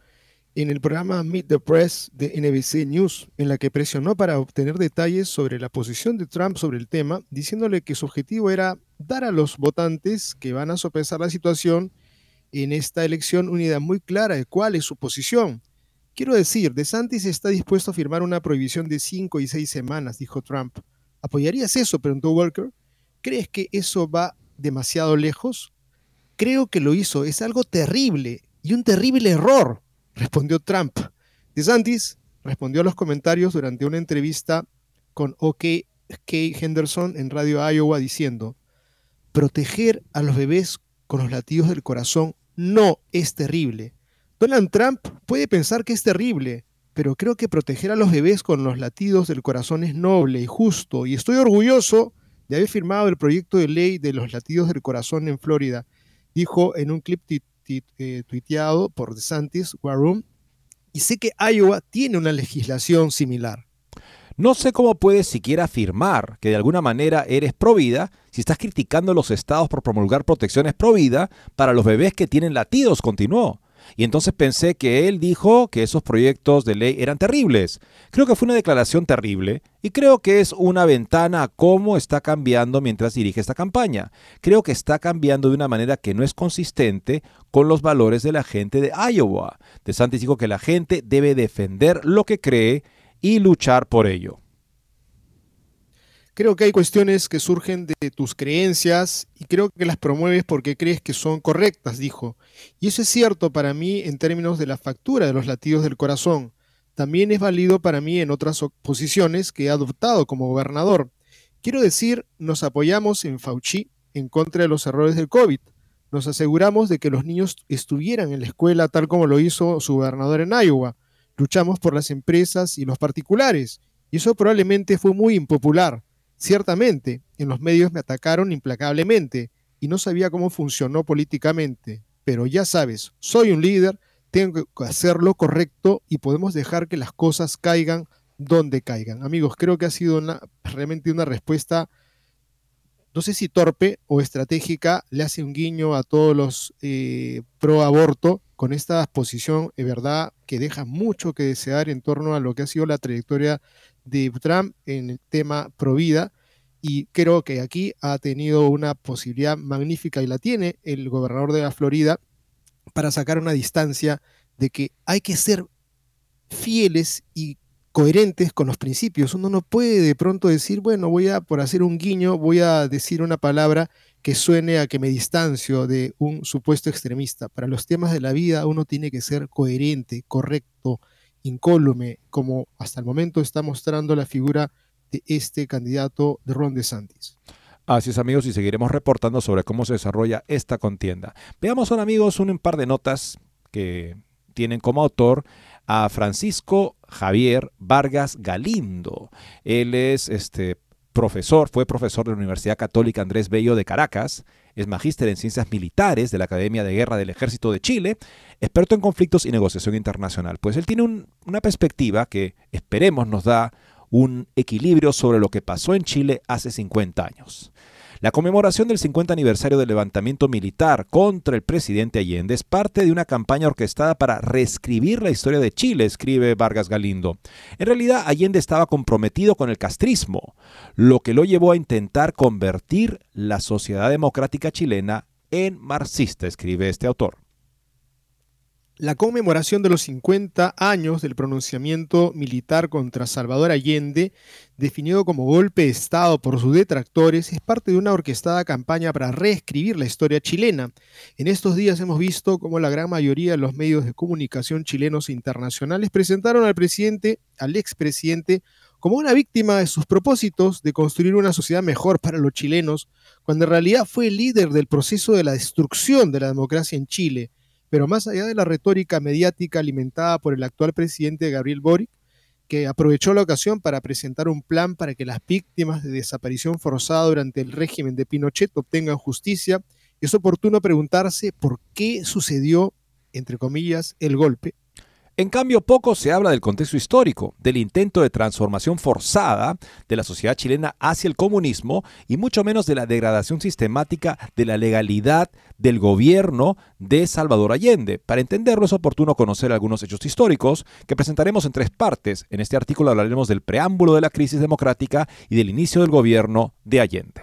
en el programa Meet the Press de NBC News, en la que presionó para obtener detalles sobre la posición de Trump sobre el tema, diciéndole que su objetivo era dar a los votantes que van a sopesar la situación en esta elección una idea muy clara de cuál es su posición. Quiero decir, DeSantis está dispuesto a firmar una prohibición de cinco y seis semanas, dijo Trump. ¿Apoyarías eso? preguntó Walker. ¿Crees que eso va demasiado lejos? Creo que lo hizo. Es algo terrible y un terrible error respondió Trump. DeSantis respondió a los comentarios durante una entrevista con OK Henderson en Radio Iowa diciendo, proteger a los bebés con los latidos del corazón no es terrible. Donald Trump puede pensar que es terrible, pero creo que proteger a los bebés con los latidos del corazón es noble y justo, y estoy orgulloso de haber firmado el proyecto de ley de los latidos del corazón en Florida, dijo en un clip eh, tuiteado por DeSantis, Warum, y sé que Iowa tiene una legislación similar.
No sé cómo puedes siquiera afirmar que de alguna manera eres pro vida si estás criticando a los estados por promulgar protecciones pro vida para los bebés que tienen latidos, continuó. Y entonces pensé que él dijo que esos proyectos de ley eran terribles. Creo que fue una declaración terrible y creo que es una ventana a cómo está cambiando mientras dirige esta campaña. Creo que está cambiando de una manera que no es consistente con los valores de la gente de Iowa. De Santis dijo que la gente debe defender lo que cree y luchar por ello.
Creo que hay cuestiones que surgen de tus creencias y creo que las promueves porque crees que son correctas, dijo. Y eso es cierto para mí en términos de la factura de los latidos del corazón. También es válido para mí en otras posiciones que he adoptado como gobernador. Quiero decir, nos apoyamos en Fauci en contra de los errores del COVID. Nos aseguramos de que los niños estuvieran en la escuela tal como lo hizo su gobernador en Iowa. Luchamos por las empresas y los particulares. Y eso probablemente fue muy impopular Ciertamente, en los medios me atacaron implacablemente y no sabía cómo funcionó políticamente, pero ya sabes, soy un líder, tengo que hacer lo correcto y podemos dejar que las cosas caigan donde caigan. Amigos, creo que ha sido una, realmente una respuesta, no sé si torpe o estratégica, le hace un guiño a todos los eh, pro aborto con esta posición, de verdad, que deja mucho que desear en torno a lo que ha sido la trayectoria de Trump en el tema pro vida y creo que aquí ha tenido una posibilidad magnífica y la tiene el gobernador de la Florida para sacar una distancia de que hay que ser fieles y coherentes con los principios. Uno no puede de pronto decir, bueno, voy a, por hacer un guiño, voy a decir una palabra que suene a que me distancio de un supuesto extremista. Para los temas de la vida uno tiene que ser coherente, correcto, incólume, como hasta el momento está mostrando la figura de este candidato de Ron DeSantis.
Así es amigos y seguiremos reportando sobre cómo se desarrolla esta contienda. Veamos ahora amigos un par de notas que tienen como autor a Francisco Javier Vargas Galindo. Él es este profesor, fue profesor de la Universidad Católica Andrés Bello de Caracas, es magíster en ciencias militares de la Academia de Guerra del Ejército de Chile, experto en conflictos y negociación internacional. Pues él tiene una perspectiva que esperemos nos da un equilibrio sobre lo que pasó en Chile hace 50 años. La conmemoración del 50 aniversario del levantamiento militar contra el presidente Allende es parte de una campaña orquestada para reescribir la historia de Chile, escribe Vargas Galindo. En realidad, Allende estaba comprometido con el castrismo, lo que lo llevó a intentar convertir la sociedad democrática chilena en marxista, escribe este autor.
La conmemoración de los 50 años del pronunciamiento militar contra Salvador Allende, definido como golpe de Estado por sus detractores, es parte de una orquestada campaña para reescribir la historia chilena. En estos días hemos visto cómo la gran mayoría de los medios de comunicación chilenos e internacionales presentaron al presidente, al expresidente, como una víctima de sus propósitos de construir una sociedad mejor para los chilenos, cuando en realidad fue el líder del proceso de la destrucción de la democracia en Chile pero más allá de la retórica mediática alimentada por el actual presidente Gabriel Boric, que aprovechó la ocasión para presentar un plan para que las víctimas de desaparición forzada durante el régimen de Pinochet obtengan justicia, es oportuno preguntarse por qué sucedió, entre comillas, el golpe
en cambio, poco se habla del contexto histórico, del intento de transformación forzada de la sociedad chilena hacia el comunismo y mucho menos de la degradación sistemática de la legalidad del gobierno de Salvador Allende. Para entenderlo es oportuno conocer algunos hechos históricos que presentaremos en tres partes. En este artículo hablaremos del preámbulo de la crisis democrática y del inicio del gobierno de Allende.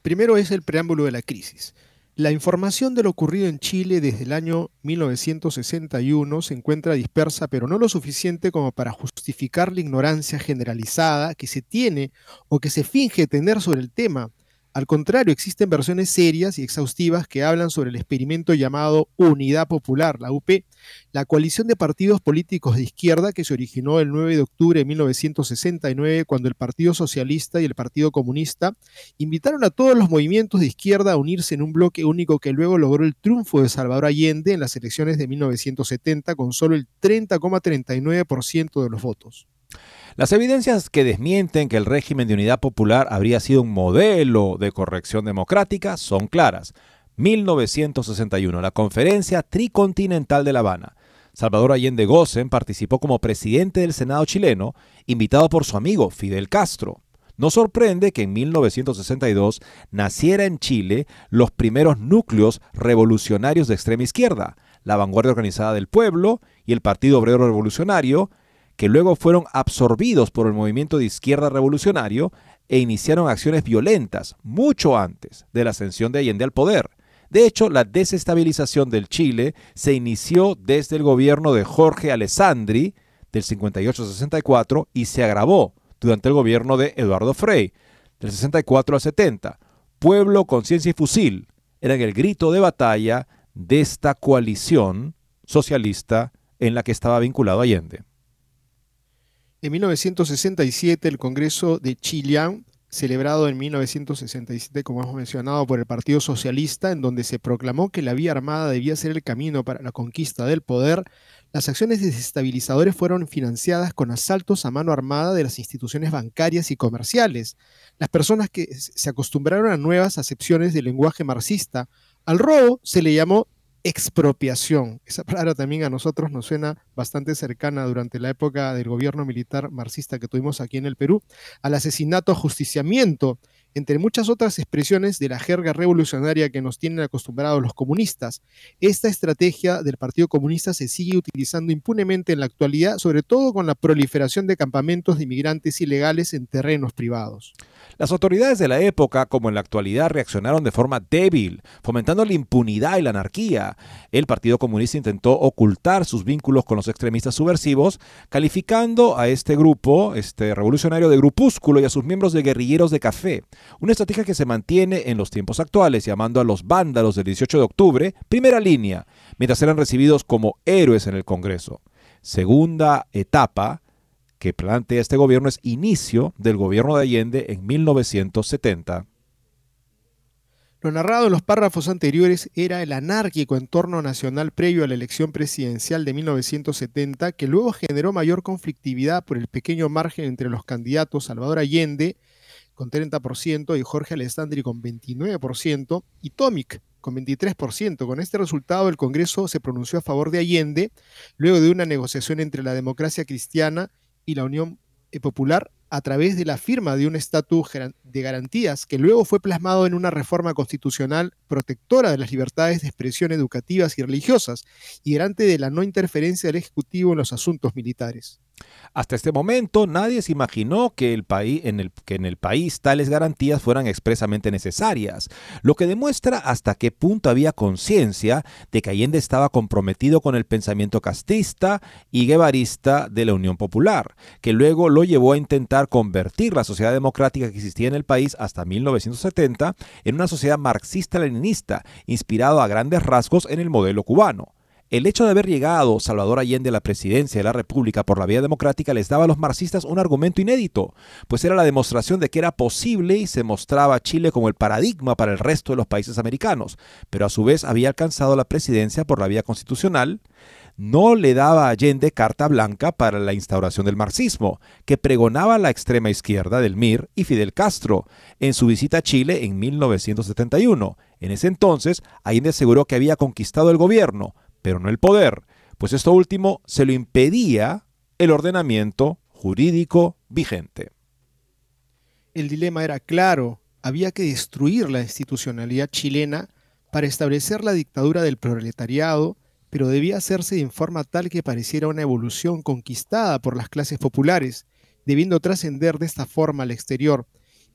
Primero es el preámbulo de la crisis. La información de lo ocurrido en Chile desde el año 1961 se encuentra dispersa, pero no lo suficiente como para justificar la ignorancia generalizada que se tiene o que se finge tener sobre el tema. Al contrario, existen versiones serias y exhaustivas que hablan sobre el experimento llamado Unidad Popular, la UP, la coalición de partidos políticos de izquierda que se originó el 9 de octubre de 1969 cuando el Partido Socialista y el Partido Comunista invitaron a todos los movimientos de izquierda a unirse en un bloque único que luego logró el triunfo de Salvador Allende en las elecciones de 1970 con solo el 30,39% de los votos.
Las evidencias que desmienten que el régimen de unidad popular habría sido un modelo de corrección democrática son claras. 1961, la Conferencia Tricontinental de La Habana. Salvador Allende Gossen participó como presidente del Senado chileno, invitado por su amigo Fidel Castro. No sorprende que en 1962 naciera en Chile los primeros núcleos revolucionarios de extrema izquierda, la Vanguardia Organizada del Pueblo y el Partido Obrero Revolucionario, que luego fueron absorbidos por el movimiento de izquierda revolucionario e iniciaron acciones violentas mucho antes de la ascensión de Allende al poder. De hecho, la desestabilización del Chile se inició desde el gobierno de Jorge Alessandri del 58-64 y se agravó durante el gobierno de Eduardo Frei del 64 al 70. Pueblo, conciencia y fusil eran el grito de batalla de esta coalición socialista en la que estaba vinculado Allende.
En 1967, el Congreso de Chillán, celebrado en 1967, como hemos mencionado, por el Partido Socialista, en donde se proclamó que la vía armada debía ser el camino para la conquista del poder, las acciones desestabilizadoras fueron financiadas con asaltos a mano armada de las instituciones bancarias y comerciales. Las personas que se acostumbraron a nuevas acepciones del lenguaje marxista, al robo se le llamó expropiación. Esa palabra también a nosotros nos suena bastante cercana durante la época del gobierno militar marxista que tuvimos aquí en el Perú, al asesinato, ajusticiamiento, entre muchas otras expresiones de la jerga revolucionaria que nos tienen acostumbrados los comunistas. Esta estrategia del Partido Comunista se sigue utilizando impunemente en la actualidad, sobre todo con la proliferación de campamentos de inmigrantes ilegales en terrenos privados.
Las autoridades de la época, como en la actualidad, reaccionaron de forma débil, fomentando la impunidad y la anarquía. El Partido Comunista intentó ocultar sus vínculos con los extremistas subversivos, calificando a este grupo, este revolucionario, de grupúsculo y a sus miembros de guerrilleros de café. Una estrategia que se mantiene en los tiempos actuales, llamando a los vándalos del 18 de octubre primera línea, mientras eran recibidos como héroes en el Congreso. Segunda etapa que plantea este gobierno es inicio del gobierno de Allende en 1970.
Lo narrado en los párrafos anteriores era el anárquico entorno nacional previo a la elección presidencial de 1970, que luego generó mayor conflictividad por el pequeño margen entre los candidatos Salvador Allende con 30% y Jorge Alessandri con 29% y Tomic con 23%. Con este resultado el Congreso se pronunció a favor de Allende luego de una negociación entre la democracia cristiana y la Unión Popular a través de la firma de un estatus de garantías que luego fue plasmado en una reforma constitucional protectora de las libertades de expresión educativas y religiosas y garante de la no interferencia del Ejecutivo en los asuntos militares.
Hasta este momento nadie se imaginó que, el país, en el, que en el país tales garantías fueran expresamente necesarias, lo que demuestra hasta qué punto había conciencia de que Allende estaba comprometido con el pensamiento castista y guevarista de la Unión Popular, que luego lo llevó a intentar convertir la sociedad democrática que existía en el país hasta 1970 en una sociedad marxista-leninista, inspirado a grandes rasgos en el modelo cubano. El hecho de haber llegado Salvador Allende a la presidencia de la República por la vía democrática les daba a los marxistas un argumento inédito, pues era la demostración de que era posible y se mostraba a Chile como el paradigma para el resto de los países americanos, pero a su vez había alcanzado la presidencia por la vía constitucional, no le daba a Allende carta blanca para la instauración del marxismo, que pregonaba la extrema izquierda del MIR y Fidel Castro en su visita a Chile en 1971. En ese entonces, Allende aseguró que había conquistado el gobierno, pero no el poder, pues esto último se lo impedía el ordenamiento jurídico vigente.
El dilema era claro, había que destruir la institucionalidad chilena para establecer la dictadura del proletariado, pero debía hacerse en forma tal que pareciera una evolución conquistada por las clases populares, debiendo trascender de esta forma al exterior,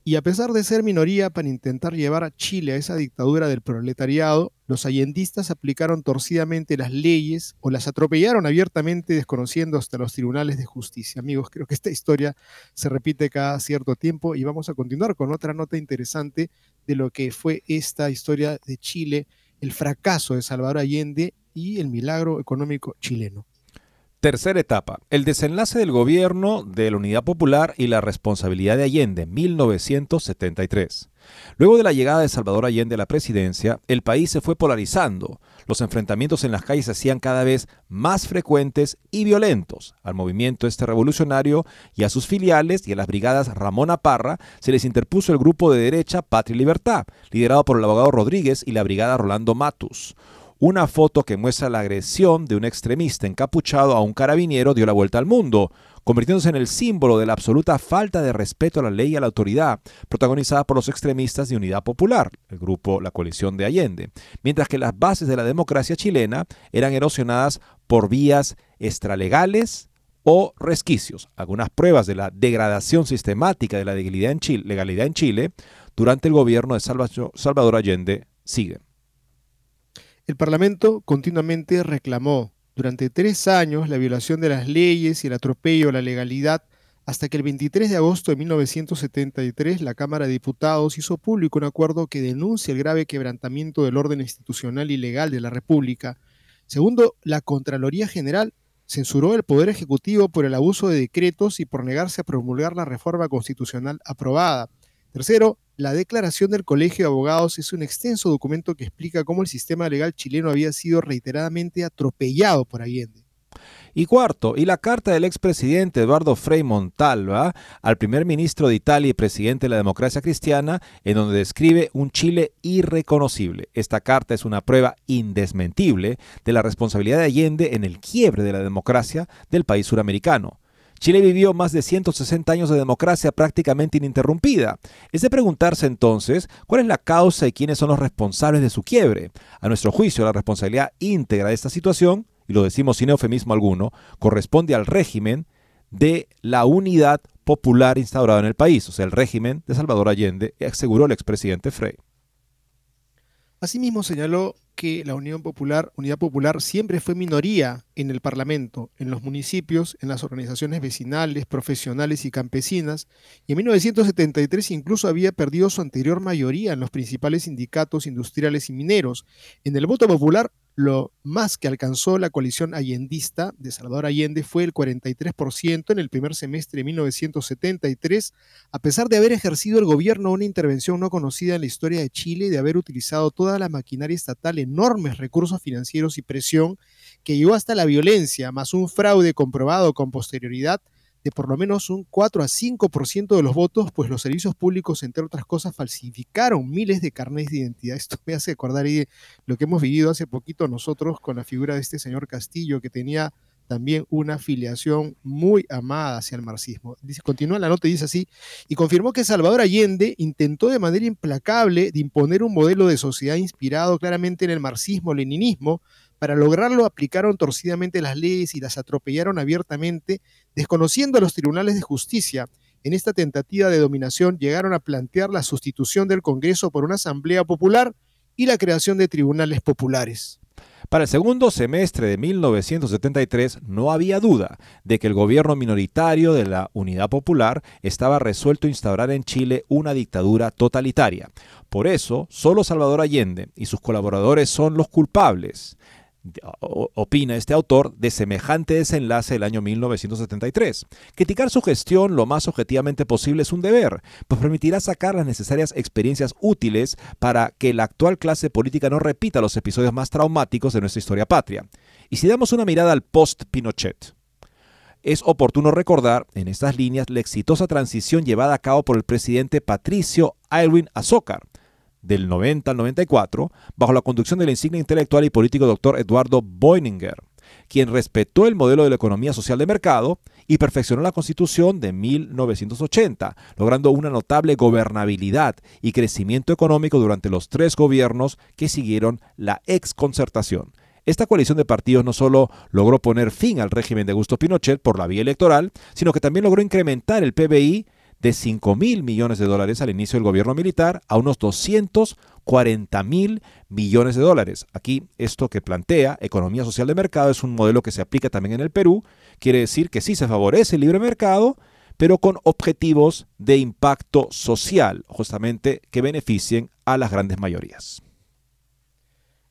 y a pesar de ser minoría para intentar llevar a Chile a esa dictadura del proletariado, los allendistas aplicaron torcidamente las leyes o las atropellaron abiertamente desconociendo hasta los tribunales de justicia. Amigos, creo que esta historia se repite cada cierto tiempo y vamos a continuar con otra nota interesante de lo que fue esta historia de Chile, el fracaso de Salvador Allende y el milagro económico chileno.
Tercera etapa, el desenlace del gobierno de la Unidad Popular y la responsabilidad de Allende, 1973. Luego de la llegada de Salvador Allende a la presidencia, el país se fue polarizando. Los enfrentamientos en las calles se hacían cada vez más frecuentes y violentos. Al movimiento este revolucionario y a sus filiales y a las brigadas Ramón Parra se les interpuso el grupo de derecha Patria y Libertad, liderado por el abogado Rodríguez y la brigada Rolando Matus. Una foto que muestra la agresión de un extremista encapuchado a un carabiniero dio la vuelta al mundo, convirtiéndose en el símbolo de la absoluta falta de respeto a la ley y a la autoridad, protagonizada por los extremistas de Unidad Popular, el grupo La Coalición de Allende, mientras que las bases de la democracia chilena eran erosionadas por vías extralegales o resquicios. Algunas pruebas de la degradación sistemática de la legalidad en Chile, legalidad en Chile durante el gobierno de Salvador Allende siguen.
El Parlamento continuamente reclamó durante tres años la violación de las leyes y el atropello a la legalidad hasta que el 23 de agosto de 1973 la Cámara de Diputados hizo público un acuerdo que denuncia el grave quebrantamiento del orden institucional y legal de la República. Segundo, la Contraloría General censuró el Poder Ejecutivo por el abuso de decretos y por negarse a promulgar la reforma constitucional aprobada. Tercero, la declaración del Colegio de Abogados es un extenso documento que explica cómo el sistema legal chileno había sido reiteradamente atropellado por Allende.
Y cuarto, y la carta del expresidente Eduardo Frei Montalva al primer ministro de Italia y presidente de la democracia cristiana, en donde describe un Chile irreconocible. Esta carta es una prueba indesmentible de la responsabilidad de Allende en el quiebre de la democracia del país suramericano. Chile vivió más de 160 años de democracia prácticamente ininterrumpida. Es de preguntarse entonces cuál es la causa y quiénes son los responsables de su quiebre. A nuestro juicio, la responsabilidad íntegra de esta situación, y lo decimos sin eufemismo alguno, corresponde al régimen de la unidad popular instaurada en el país, o sea, el régimen de Salvador Allende, aseguró el expresidente Frey.
Asimismo señaló que la Unión Popular, Unidad Popular siempre fue minoría en el Parlamento, en los municipios, en las organizaciones vecinales, profesionales y campesinas, y en 1973 incluso había perdido su anterior mayoría en los principales sindicatos industriales y mineros. En el voto popular lo más que alcanzó la coalición allendista de Salvador Allende fue el 43% en el primer semestre de 1973, a pesar de haber ejercido el gobierno una intervención no conocida en la historia de Chile y de haber utilizado toda la maquinaria estatal, enormes recursos financieros y presión que llevó hasta la violencia, más un fraude comprobado con posterioridad de por lo menos un 4 a 5% de los votos, pues los servicios públicos, entre otras cosas, falsificaron miles de carnes de identidad. Esto me hace acordar lo que hemos vivido hace poquito nosotros con la figura de este señor Castillo, que tenía también una afiliación muy amada hacia el marxismo. Dice, continúa la nota y dice así, y confirmó que Salvador Allende intentó de manera implacable de imponer un modelo de sociedad inspirado claramente en el marxismo-leninismo, Para lograrlo aplicaron torcidamente las leyes y las atropellaron abiertamente, desconociendo a los tribunales de justicia. En esta tentativa de dominación llegaron a plantear la sustitución del Congreso por una Asamblea Popular y la creación de tribunales populares.
Para el segundo semestre de 1973 no había duda de que el gobierno minoritario de la Unidad Popular estaba resuelto a instaurar en Chile una dictadura totalitaria. Por eso, solo Salvador Allende y sus colaboradores son los culpables opina este autor, de semejante desenlace del año 1973. Criticar su gestión lo más objetivamente posible es un deber, pues permitirá sacar las necesarias experiencias útiles para que la actual clase política no repita los episodios más traumáticos de nuestra historia patria. Y si damos una mirada al post-Pinochet, es oportuno recordar en estas líneas la exitosa transición llevada a cabo por el presidente Patricio Aylwin Azócar, del 90 al 94, bajo la conducción del insigne intelectual y político doctor Eduardo Boininger, quien respetó el modelo de la economía social de mercado y perfeccionó la Constitución de 1980, logrando una notable gobernabilidad y crecimiento económico durante los tres gobiernos que siguieron la exconcertación. Esta coalición de partidos no solo logró poner fin al régimen de Augusto Pinochet por la vía electoral, sino que también logró incrementar el PBI de 5 mil millones de dólares al inicio del gobierno militar a unos 240 mil millones de dólares. Aquí esto que plantea economía social de mercado es un modelo que se aplica también en el Perú. Quiere decir que sí se favorece el libre mercado, pero con objetivos de impacto social, justamente que beneficien a las grandes mayorías.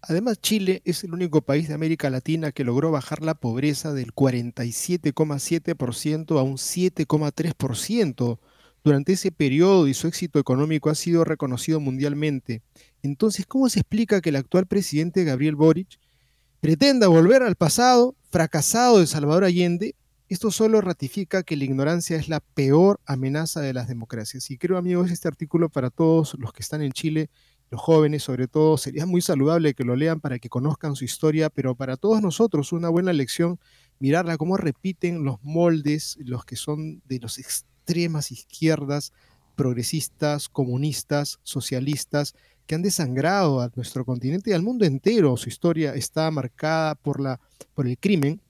Además, Chile es el único país de América Latina que logró bajar la pobreza del 47,7% a un 7,3% durante ese periodo y su éxito económico ha sido reconocido mundialmente. Entonces, ¿cómo se explica que el actual presidente Gabriel Boric pretenda volver al pasado fracasado de Salvador Allende? Esto solo ratifica que la ignorancia es la peor amenaza de las democracias. Y creo, amigos, este artículo para todos los que están en Chile, los jóvenes sobre todo, sería muy saludable que lo lean para que conozcan su historia, pero para todos nosotros una buena lección mirarla cómo repiten los moldes, los que son de los extremas izquierdas, progresistas, comunistas, socialistas, que han desangrado a nuestro continente y al mundo entero. Su historia está marcada por, la, por el crimen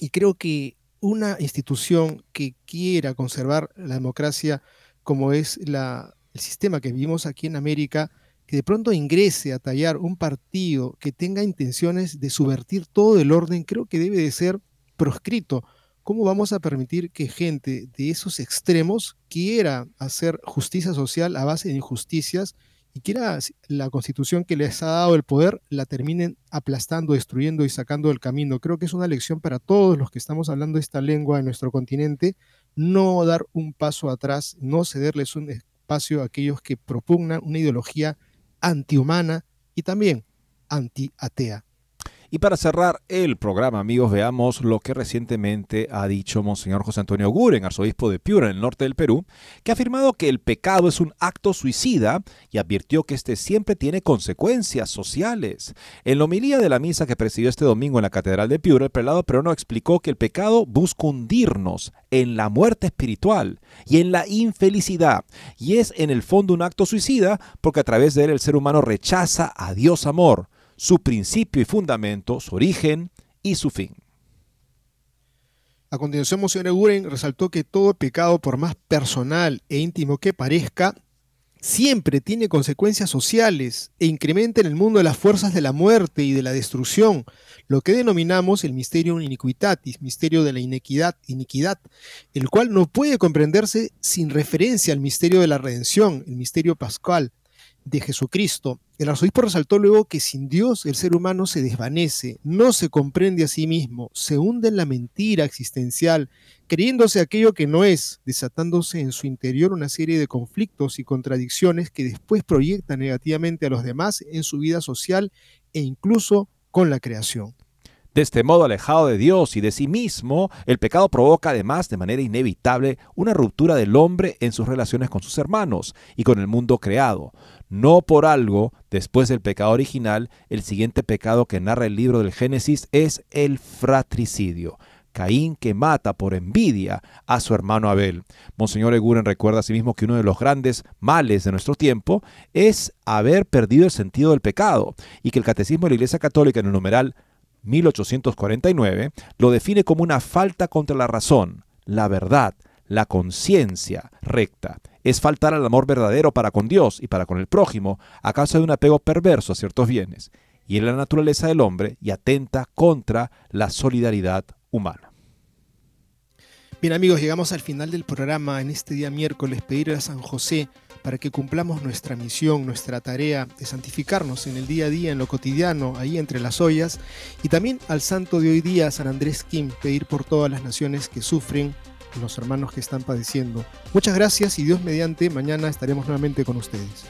y creo que una institución que quiera conservar la democracia como es la, el sistema que vivimos aquí en América, que de pronto ingrese a tallar un partido que tenga intenciones de subvertir todo el orden, creo que debe de ser proscrito ¿Cómo vamos a permitir que gente de esos extremos quiera hacer justicia social a base de injusticias y quiera la constitución que les ha dado el poder la terminen aplastando, destruyendo y sacando del camino? Creo que es una lección para todos los que estamos hablando esta lengua en nuestro continente, no dar un paso atrás, no cederles un espacio a aquellos que propugnan una ideología antihumana y también anti-atea.
Y para cerrar el programa, amigos, veamos lo que recientemente ha dicho Monseñor José Antonio Guren, arzobispo de Piura, en el norte del Perú, que ha afirmado que el pecado es un acto suicida y advirtió que este siempre tiene consecuencias sociales. En la homilía de la misa que presidió este domingo en la Catedral de Piura, el prelado peruano explicó que el pecado busca hundirnos en la muerte espiritual y en la infelicidad, y es en el fondo un acto suicida porque a través de él el ser humano rechaza a Dios amor su principio y fundamento, su origen y su fin.
A continuación, Monsignor Guren resaltó que todo pecado, por más personal e íntimo que parezca, siempre tiene consecuencias sociales e incrementa en el mundo las fuerzas de la muerte y de la destrucción, lo que denominamos el misterio iniquitatis, misterio de la inequidad, iniquidad, el cual no puede comprenderse sin referencia al misterio de la redención, el misterio pascual, de Jesucristo. El arzobispo resaltó luego que sin Dios el ser humano se desvanece, no se comprende a sí mismo, se hunde en la mentira existencial, creyéndose aquello que no es, desatándose en su interior una serie de conflictos y contradicciones que después proyectan negativamente a los demás en su vida social e incluso con la creación.
De este modo, alejado de Dios y de sí mismo, el pecado provoca además de manera inevitable una ruptura del hombre en sus relaciones con sus hermanos y con el mundo creado. No por algo, después del pecado original, el siguiente pecado que narra el libro del Génesis es el fratricidio. Caín que mata por envidia a su hermano Abel. Monseñor Eguren recuerda asimismo que uno de los grandes males de nuestro tiempo es haber perdido el sentido del pecado y que el Catecismo de la Iglesia Católica en el numeral 1849, lo define como una falta contra la razón, la verdad, la conciencia recta. Es faltar al amor verdadero para con Dios y para con el prójimo a causa de un apego perverso a ciertos bienes, y en la naturaleza del hombre y atenta contra la solidaridad humana.
Bien amigos, llegamos al final del programa en este día miércoles, pedir a San José para que cumplamos nuestra misión, nuestra tarea de santificarnos en el día a día, en lo cotidiano, ahí entre las ollas, y también al santo de hoy día, San Andrés Kim, pedir por todas las naciones que sufren, los hermanos que están padeciendo. Muchas gracias y Dios mediante, mañana estaremos nuevamente con ustedes.